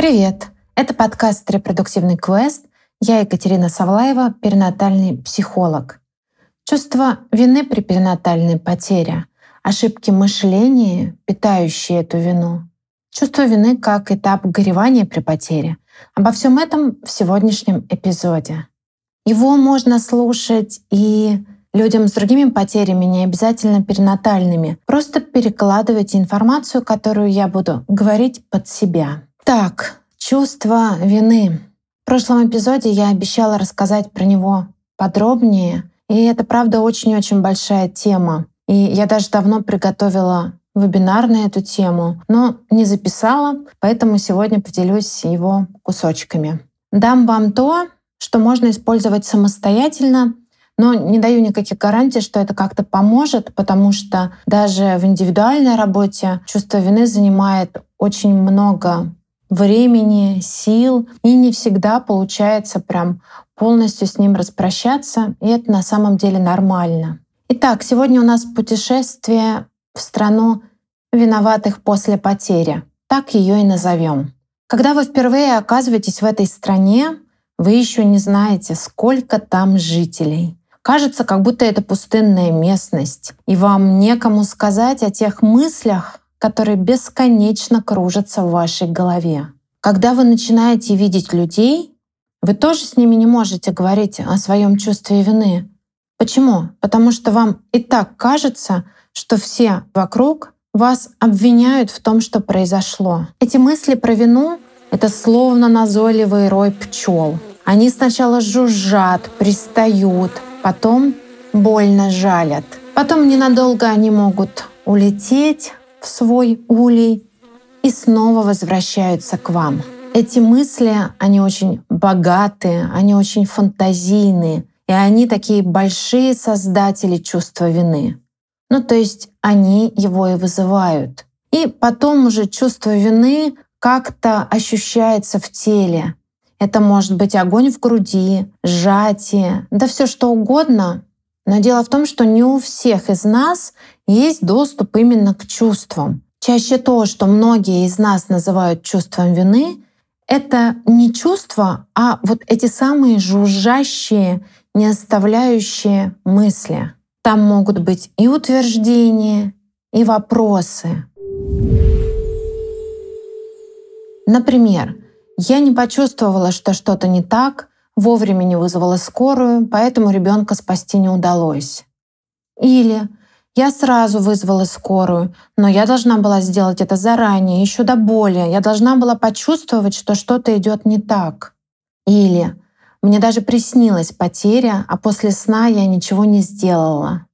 Привет! Это подкаст «Репродуктивный квест». Я Екатерина Савлаева, перинатальный психолог. Чувство вины при перинатальной потере, ошибки мышления, питающие эту вину, чувство вины как этап горевания при потере. Обо всем этом в сегодняшнем эпизоде. Его можно слушать и людям с другими потерями, не обязательно перинатальными. Просто перекладывайте информацию, которую я буду говорить под себя. Так, чувство вины. В прошлом эпизоде я обещала рассказать про него подробнее. И это, правда, очень-очень большая тема. И я даже давно приготовила вебинар на эту тему, но не записала, поэтому сегодня поделюсь его кусочками. Дам вам то, что можно использовать самостоятельно, но не даю никаких гарантий, что это как-то поможет, потому что даже в индивидуальной работе чувство вины занимает очень много времени, сил, и не всегда получается прям полностью с ним распрощаться, и это на самом деле нормально. Итак, сегодня у нас путешествие в страну виноватых после потери. Так ее и назовем. Когда вы впервые оказываетесь в этой стране, вы еще не знаете, сколько там жителей. Кажется, как будто это пустынная местность, и вам некому сказать о тех мыслях, которые бесконечно кружатся в вашей голове. Когда вы начинаете видеть людей, вы тоже с ними не можете говорить о своем чувстве вины. Почему? Потому что вам и так кажется, что все вокруг вас обвиняют в том, что произошло. Эти мысли про вину — это словно назойливый рой пчел. Они сначала жужжат, пристают, потом больно жалят. Потом ненадолго они могут улететь, в свой улей и снова возвращаются к вам. Эти мысли, они очень богатые, они очень фантазийные, и они такие большие создатели чувства вины. Ну, то есть они его и вызывают. И потом уже чувство вины как-то ощущается в теле. Это может быть огонь в груди, сжатие, да все что угодно, но дело в том, что не у всех из нас есть доступ именно к чувствам. Чаще то, что многие из нас называют чувством вины, это не чувство, а вот эти самые жужжащие, не оставляющие мысли. Там могут быть и утверждения, и вопросы. Например, я не почувствовала, что что-то не так, вовремя не вызвала скорую, поэтому ребенка спасти не удалось. Или я сразу вызвала скорую, но я должна была сделать это заранее, еще до боли. Я должна была почувствовать, что что-то идет не так. Или мне даже приснилась потеря, а после сна я ничего не сделала.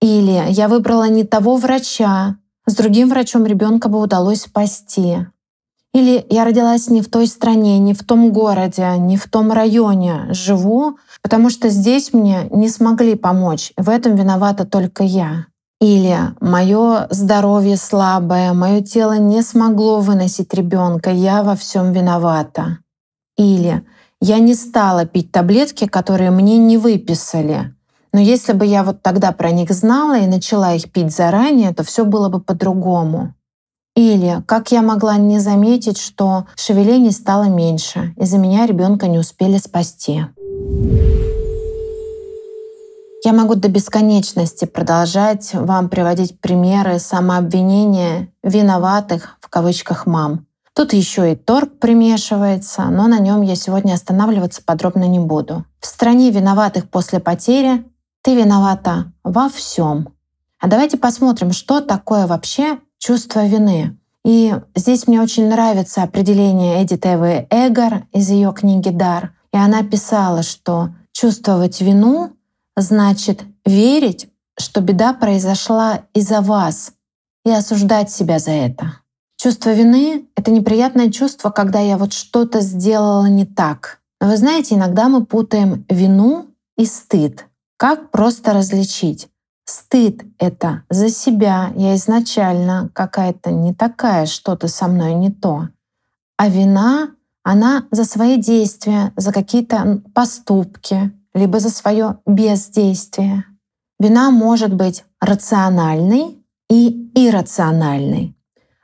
Или я выбрала не того врача, с другим врачом ребенка бы удалось спасти. Или я родилась не в той стране, не в том городе, не в том районе живу, потому что здесь мне не смогли помочь. В этом виновата только я. Или мое здоровье слабое, мое тело не смогло выносить ребенка, я во всем виновата. Или я не стала пить таблетки, которые мне не выписали. Но если бы я вот тогда про них знала и начала их пить заранее, то все было бы по-другому. Или как я могла не заметить, что шевелений стало меньше, из-за меня ребенка не успели спасти. Я могу до бесконечности продолжать вам приводить примеры самообвинения виноватых в кавычках мам. Тут еще и торг примешивается, но на нем я сегодня останавливаться подробно не буду. В стране виноватых после потери ты виновата во всем. А давайте посмотрим, что такое вообще чувство вины. И здесь мне очень нравится определение Эдит Эвы Эгор из ее книги «Дар». И она писала, что чувствовать вину значит верить, что беда произошла из-за вас и осуждать себя за это. Чувство вины — это неприятное чувство, когда я вот что-то сделала не так. Но вы знаете, иногда мы путаем вину и стыд. Как просто различить? Стыд — это за себя, я изначально какая-то не такая, что-то со мной не то. А вина, она за свои действия, за какие-то поступки, либо за свое бездействие. Вина может быть рациональной и иррациональной.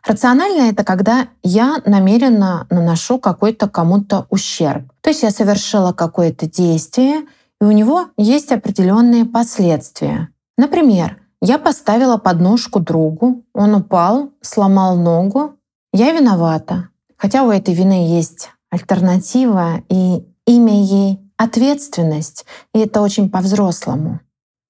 Рационально — это когда я намеренно наношу какой-то кому-то ущерб. То есть я совершила какое-то действие, и у него есть определенные последствия. Например, я поставила подножку другу, он упал, сломал ногу, я виновата. Хотя у этой вины есть альтернатива, и имя ей — ответственность, и это очень по-взрослому.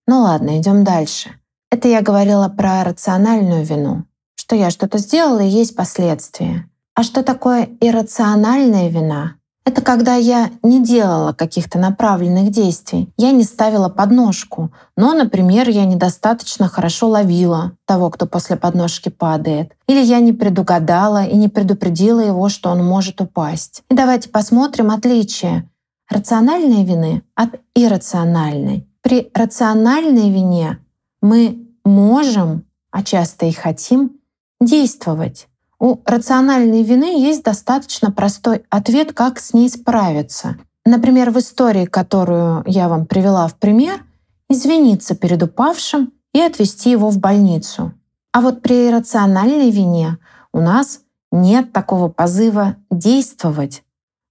Ну ладно, идем дальше. Это я говорила про рациональную вину, что я что-то сделала и есть последствия. А что такое иррациональная вина? Это когда я не делала каких-то направленных действий. Я не ставила подножку. Но, например, я недостаточно хорошо ловила того, кто после подножки падает. Или я не предугадала и не предупредила его, что он может упасть. И давайте посмотрим отличие рациональной вины от иррациональной. При рациональной вине мы можем, а часто и хотим, действовать. У рациональной вины есть достаточно простой ответ, как с ней справиться. Например, в истории, которую я вам привела в пример, извиниться перед упавшим и отвезти его в больницу. А вот при иррациональной вине у нас нет такого позыва действовать.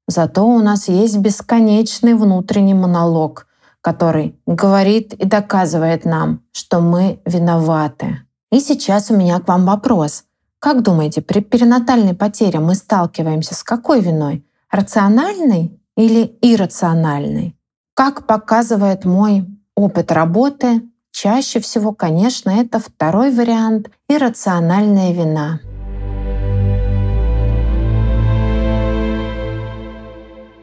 Зато у нас есть бесконечный внутренний монолог, который говорит и доказывает нам, что мы виноваты. И сейчас у меня к вам вопрос. Как думаете, при перинатальной потере мы сталкиваемся с какой виной? Рациональной или иррациональной? Как показывает мой опыт работы, чаще всего, конечно, это второй вариант — иррациональная вина.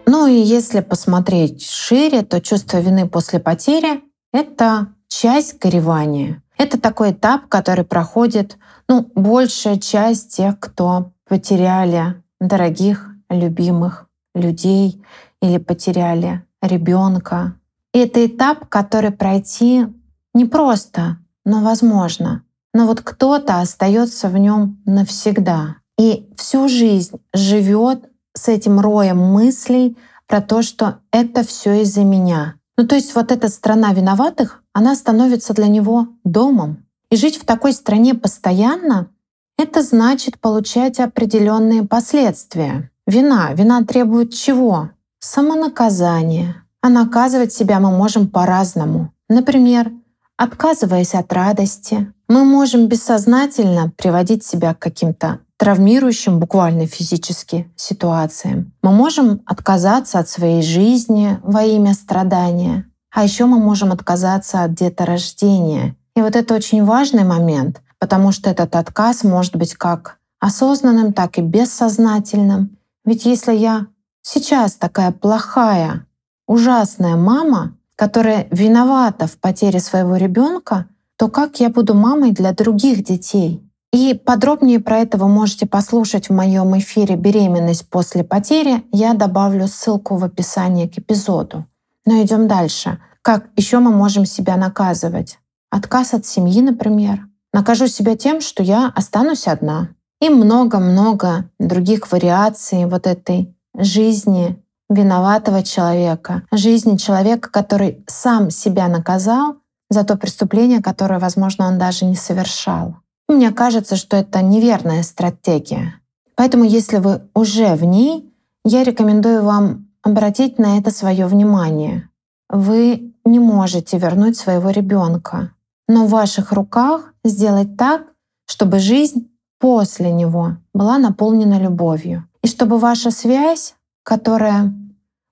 Ну и если посмотреть шире, то чувство вины после потери — это часть горевания. Это такой этап, который проходит ну, большая часть тех, кто потеряли дорогих, любимых людей или потеряли ребенка. И это этап, который пройти непросто, но возможно. Но вот кто-то остается в нем навсегда и всю жизнь живет с этим роем мыслей про то, что это все из-за меня. Ну то есть вот эта страна виноватых, она становится для него домом. И жить в такой стране постоянно — это значит получать определенные последствия. Вина. Вина требует чего? Самонаказания. А наказывать себя мы можем по-разному. Например, отказываясь от радости, мы можем бессознательно приводить себя к каким-то травмирующим буквально физически ситуациям. Мы можем отказаться от своей жизни во имя страдания. А еще мы можем отказаться от деторождения и вот это очень важный момент, потому что этот отказ может быть как осознанным, так и бессознательным. Ведь если я сейчас такая плохая, ужасная мама, которая виновата в потере своего ребенка, то как я буду мамой для других детей? И подробнее про это вы можете послушать в моем эфире «Беременность после потери». Я добавлю ссылку в описании к эпизоду. Но идем дальше. Как еще мы можем себя наказывать? отказ от семьи, например. Накажу себя тем, что я останусь одна. И много-много других вариаций вот этой жизни виноватого человека, жизни человека, который сам себя наказал за то преступление, которое, возможно, он даже не совершал. Мне кажется, что это неверная стратегия. Поэтому, если вы уже в ней, я рекомендую вам обратить на это свое внимание. Вы не можете вернуть своего ребенка но в ваших руках сделать так, чтобы жизнь после него была наполнена любовью. И чтобы ваша связь, которая,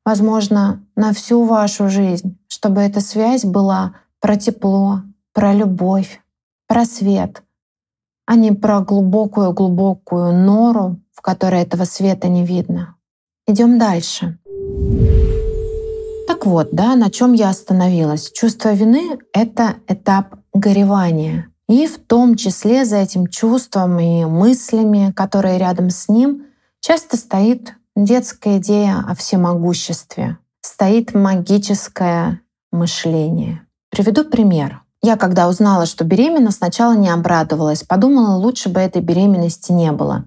возможно, на всю вашу жизнь, чтобы эта связь была про тепло, про любовь, про свет, а не про глубокую-глубокую нору, в которой этого света не видно. Идем дальше. Так вот, да, на чем я остановилась. Чувство вины — это этап горевания. И в том числе за этим чувством и мыслями, которые рядом с ним, часто стоит детская идея о всемогуществе, стоит магическое мышление. Приведу пример. Я, когда узнала, что беременна, сначала не обрадовалась, подумала, лучше бы этой беременности не было.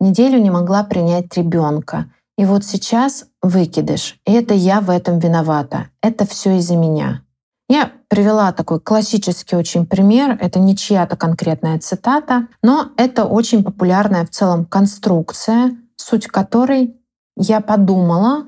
Неделю не могла принять ребенка. И вот сейчас выкидыш. И это я в этом виновата. Это все из-за меня. Я привела такой классический очень пример. Это не чья-то конкретная цитата, но это очень популярная в целом конструкция, суть которой я подумала,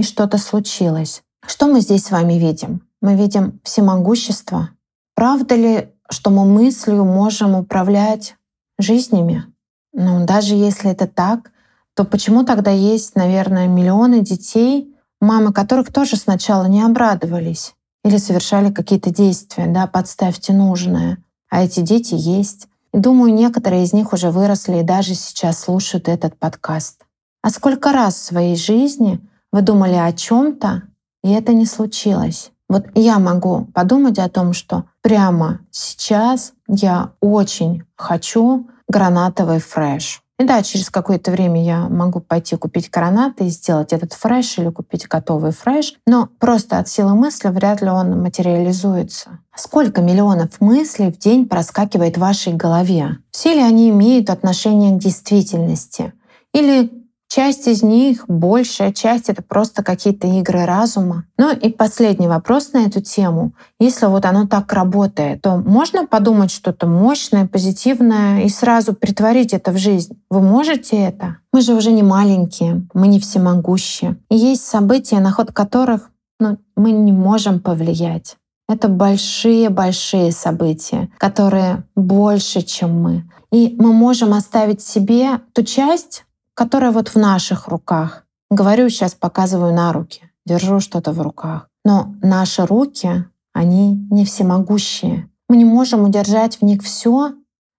и что-то случилось. Что мы здесь с вами видим? Мы видим всемогущество. Правда ли, что мы мыслью можем управлять жизнями? Ну, даже если это так, то почему тогда есть, наверное, миллионы детей, мамы которых тоже сначала не обрадовались или совершали какие-то действия, да, подставьте нужное, а эти дети есть. И думаю, некоторые из них уже выросли и даже сейчас слушают этот подкаст. А сколько раз в своей жизни вы думали о чем-то, и это не случилось? Вот я могу подумать о том, что прямо сейчас я очень хочу гранатовый фреш. И да, через какое-то время я могу пойти купить гранаты и сделать этот фреш или купить готовый фреш, но просто от силы мысли вряд ли он материализуется. Сколько миллионов мыслей в день проскакивает в вашей голове? Все ли они имеют отношение к действительности? Или Часть из них, большая часть — это просто какие-то игры разума. Ну и последний вопрос на эту тему. Если вот оно так работает, то можно подумать что-то мощное, позитивное и сразу притворить это в жизнь? Вы можете это? Мы же уже не маленькие, мы не всемогущие. И есть события, на ход которых ну, мы не можем повлиять. Это большие-большие события, которые больше, чем мы. И мы можем оставить себе ту часть, которая вот в наших руках. Говорю, сейчас показываю на руки, держу что-то в руках. Но наши руки, они не всемогущие. Мы не можем удержать в них все,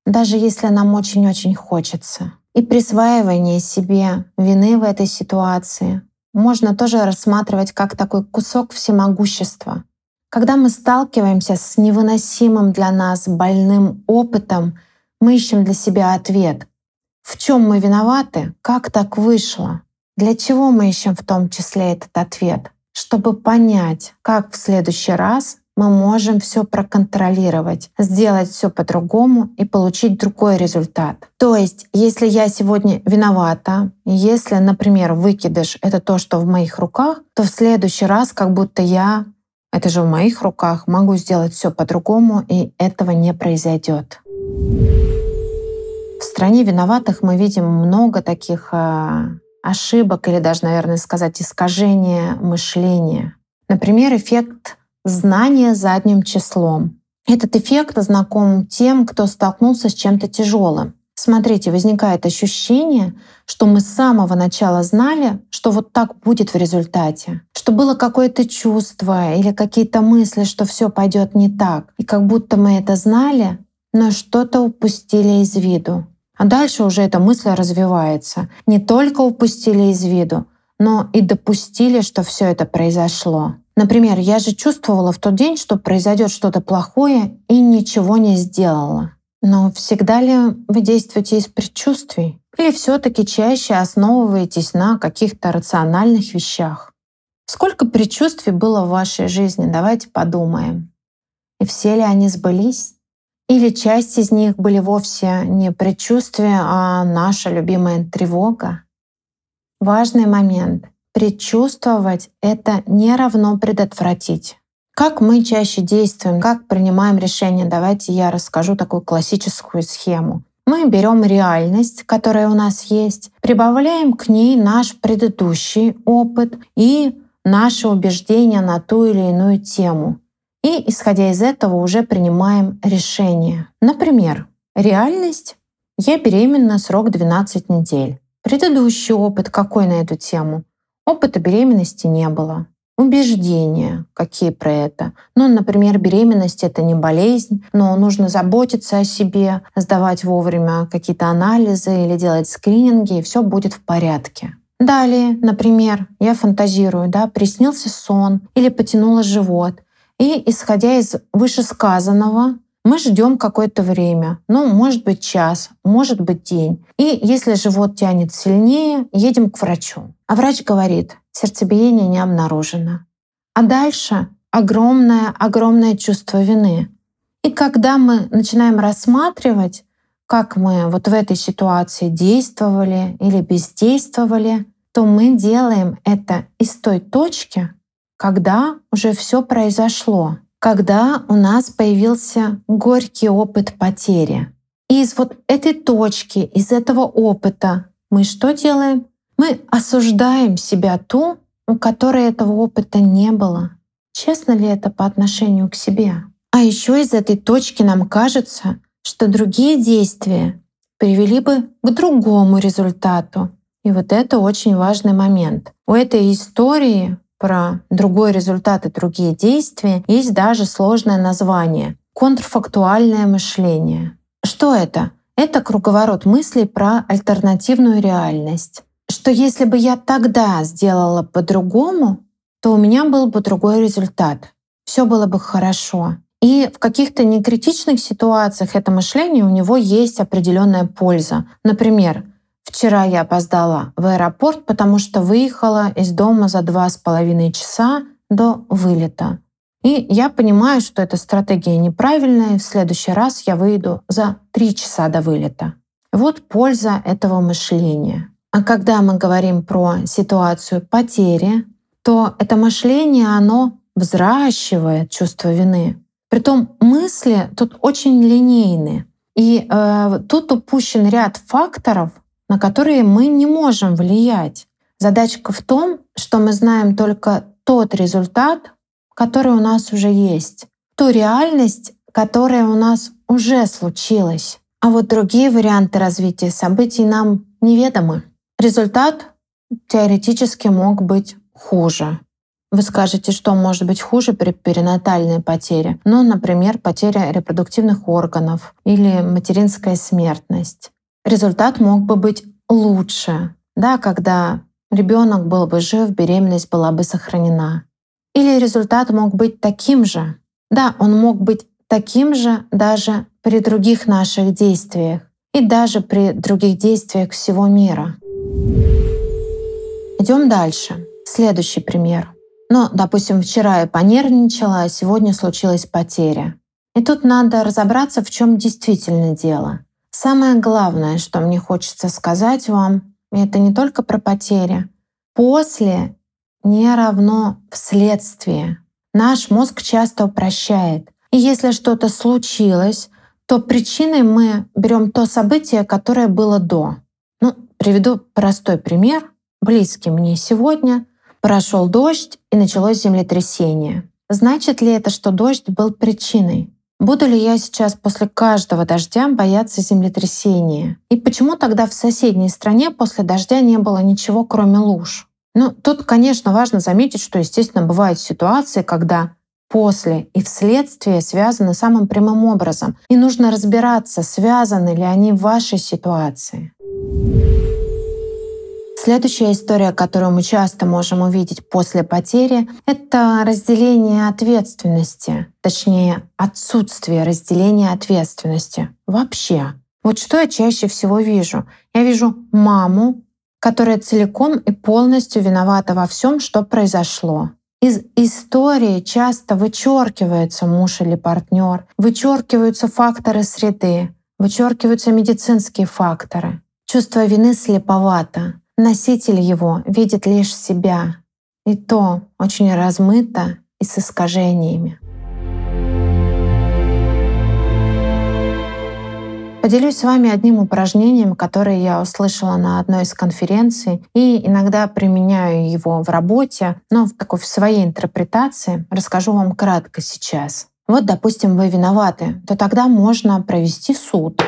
даже если нам очень-очень хочется. И присваивание себе вины в этой ситуации можно тоже рассматривать как такой кусок всемогущества. Когда мы сталкиваемся с невыносимым для нас больным опытом, мы ищем для себя ответ, в чем мы виноваты, как так вышло, для чего мы ищем в том числе этот ответ, чтобы понять, как в следующий раз мы можем все проконтролировать, сделать все по-другому и получить другой результат. То есть, если я сегодня виновата, если, например, выкидыш — это то, что в моих руках, то в следующий раз как будто я это же в моих руках, могу сделать все по-другому, и этого не произойдет. Стране виноватых мы видим много таких э, ошибок или даже, наверное, сказать, искажения мышления. Например, эффект знания задним числом. Этот эффект знаком тем, кто столкнулся с чем-то тяжелым. Смотрите, возникает ощущение, что мы с самого начала знали, что вот так будет в результате, что было какое-то чувство или какие-то мысли, что все пойдет не так. И как будто мы это знали, но что-то упустили из виду. А дальше уже эта мысль развивается. Не только упустили из виду, но и допустили, что все это произошло. Например, я же чувствовала в тот день, что произойдет что-то плохое и ничего не сделала. Но всегда ли вы действуете из предчувствий? Или все-таки чаще основываетесь на каких-то рациональных вещах? Сколько предчувствий было в вашей жизни? Давайте подумаем. И все ли они сбылись? Или часть из них были вовсе не предчувствия, а наша любимая тревога. Важный момент. Предчувствовать — это не равно предотвратить. Как мы чаще действуем, как принимаем решения? Давайте я расскажу такую классическую схему. Мы берем реальность, которая у нас есть, прибавляем к ней наш предыдущий опыт и наши убеждения на ту или иную тему. И, исходя из этого, уже принимаем решение. Например, реальность — я беременна срок 12 недель. Предыдущий опыт какой на эту тему? Опыта беременности не было. Убеждения какие про это? Ну, например, беременность — это не болезнь, но нужно заботиться о себе, сдавать вовремя какие-то анализы или делать скрининги, и все будет в порядке. Далее, например, я фантазирую, да, приснился сон или потянула живот — и исходя из вышесказанного, мы ждем какое-то время, ну, может быть, час, может быть, день. И если живот тянет сильнее, едем к врачу. А врач говорит, сердцебиение не обнаружено. А дальше огромное, огромное чувство вины. И когда мы начинаем рассматривать, как мы вот в этой ситуации действовали или бездействовали, то мы делаем это из той точки, когда уже все произошло. когда у нас появился горький опыт потери. И из вот этой точки, из этого опыта мы что делаем? Мы осуждаем себя ту, у которой этого опыта не было. Честно ли это по отношению к себе? А еще из этой точки нам кажется, что другие действия привели бы к другому результату. И вот это очень важный момент. У этой истории про другой результат и другие действия есть даже сложное название — контрфактуальное мышление. Что это? Это круговорот мыслей про альтернативную реальность. Что если бы я тогда сделала по-другому, то у меня был бы другой результат. Все было бы хорошо. И в каких-то некритичных ситуациях это мышление у него есть определенная польза. Например, вчера я опоздала в аэропорт, потому что выехала из дома за два с половиной часа до вылета. И я понимаю, что эта стратегия неправильная, в следующий раз я выйду за три часа до вылета. Вот польза этого мышления. А когда мы говорим про ситуацию потери, то это мышление, оно взращивает чувство вины. Притом мысли тут очень линейны. И э, тут упущен ряд факторов, на которые мы не можем влиять. Задачка в том, что мы знаем только тот результат, который у нас уже есть, ту реальность, которая у нас уже случилась. А вот другие варианты развития событий нам неведомы. Результат теоретически мог быть хуже. Вы скажете, что может быть хуже при перинатальной потере. Ну, например, потеря репродуктивных органов или материнская смертность. Результат мог бы быть лучше, да, когда ребенок был бы жив, беременность была бы сохранена. Или результат мог быть таким же. Да, он мог быть таким же даже при других наших действиях и даже при других действиях всего мира. Идем дальше. Следующий пример. Ну, допустим, вчера я понервничала, а сегодня случилась потеря. И тут надо разобраться, в чем действительно дело. Самое главное, что мне хочется сказать вам, это не только про потери. После не равно вследствие. Наш мозг часто упрощает. И если что-то случилось, то причиной мы берем то событие, которое было до. Ну, приведу простой пример, близкий мне сегодня. Прошел дождь и началось землетрясение. Значит ли это, что дождь был причиной? Буду ли я сейчас после каждого дождя бояться землетрясения? И почему тогда в соседней стране после дождя не было ничего, кроме луж? Ну, тут, конечно, важно заметить, что, естественно, бывают ситуации, когда после и вследствие связаны самым прямым образом. И нужно разбираться, связаны ли они в вашей ситуации. Следующая история, которую мы часто можем увидеть после потери, это разделение ответственности, точнее отсутствие разделения ответственности вообще. Вот что я чаще всего вижу? Я вижу маму, которая целиком и полностью виновата во всем, что произошло. Из истории часто вычеркивается муж или партнер, вычеркиваются факторы среды, вычеркиваются медицинские факторы. Чувство вины слеповато. Носитель его видит лишь себя, и то очень размыто и с искажениями. Поделюсь с вами одним упражнением, которое я услышала на одной из конференций и иногда применяю его в работе, но в такой в своей интерпретации расскажу вам кратко сейчас. Вот, допустим, вы виноваты, то тогда можно провести суд.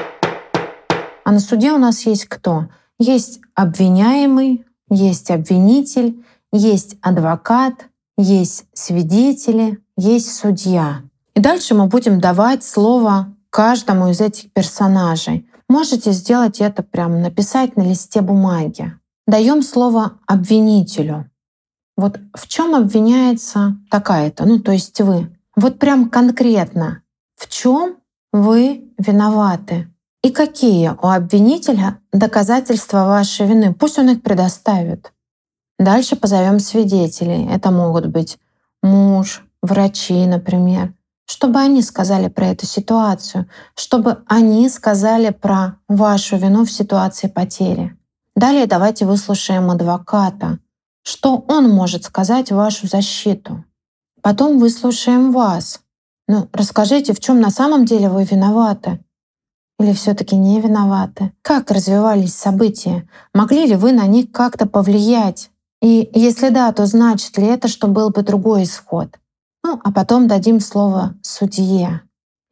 А на суде у нас есть кто? Есть обвиняемый, есть обвинитель, есть адвокат, есть свидетели, есть судья. И дальше мы будем давать слово каждому из этих персонажей. Можете сделать это прямо, написать на листе бумаги. Даем слово обвинителю. Вот в чем обвиняется такая-то, ну то есть вы. Вот прям конкретно, в чем вы виноваты. И какие у обвинителя доказательства вашей вины? Пусть он их предоставит. Дальше позовем свидетелей. Это могут быть муж, врачи, например, чтобы они сказали про эту ситуацию, чтобы они сказали про вашу вину в ситуации потери. Далее давайте выслушаем адвоката, что он может сказать в вашу защиту. Потом выслушаем вас, Ну, расскажите, в чем на самом деле вы виноваты? Или все-таки не виноваты? Как развивались события? Могли ли вы на них как-то повлиять? И если да, то значит ли это, что был бы другой исход? Ну, а потом дадим слово судье.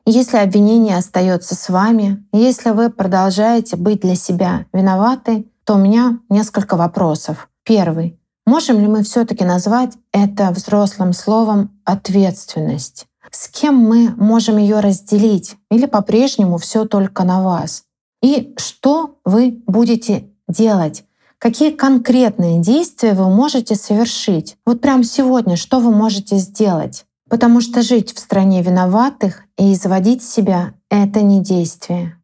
Если обвинение остается с вами, если вы продолжаете быть для себя виноваты, то у меня несколько вопросов. Первый. Можем ли мы все-таки назвать это взрослым словом ответственность? С кем мы можем ее разделить? Или по-прежнему все только на вас? И что вы будете делать? Какие конкретные действия вы можете совершить? Вот прямо сегодня что вы можете сделать? Потому что жить в стране виноватых и изводить себя — это не действие.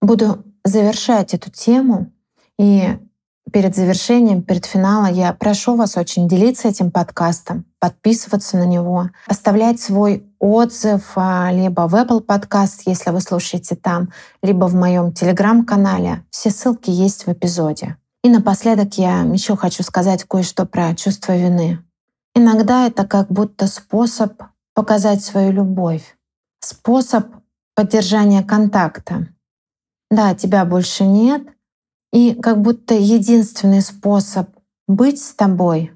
Буду завершать эту тему. И перед завершением, перед финалом я прошу вас очень делиться этим подкастом, подписываться на него, оставлять свой отзыв а, либо в Apple Podcast, если вы слушаете там, либо в моем телеграм-канале. Все ссылки есть в эпизоде. И напоследок я еще хочу сказать кое-что про чувство вины. Иногда это как будто способ показать свою любовь, способ поддержания контакта. Да, тебя больше нет, и как будто единственный способ быть с тобой,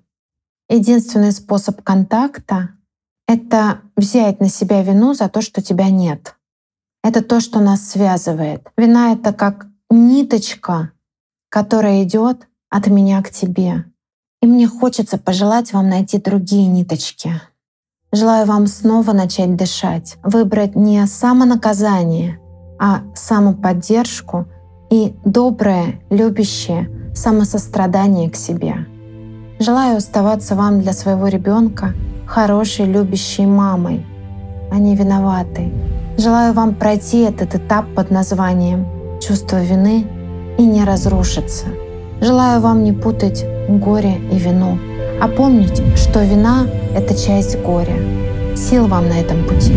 единственный способ контакта — это взять на себя вину за то, что тебя нет. Это то, что нас связывает. Вина — это как ниточка, которая идет от меня к тебе. И мне хочется пожелать вам найти другие ниточки. Желаю вам снова начать дышать, выбрать не самонаказание, а самоподдержку и доброе, любящее самосострадание к себе. Желаю оставаться вам для своего ребенка хорошей, любящей мамой, не виноватой. Желаю вам пройти этот этап под названием «Чувство вины» и не разрушиться — Желаю вам не путать горе и вину, а помнить, что вина — это часть горя. Сил вам на этом пути.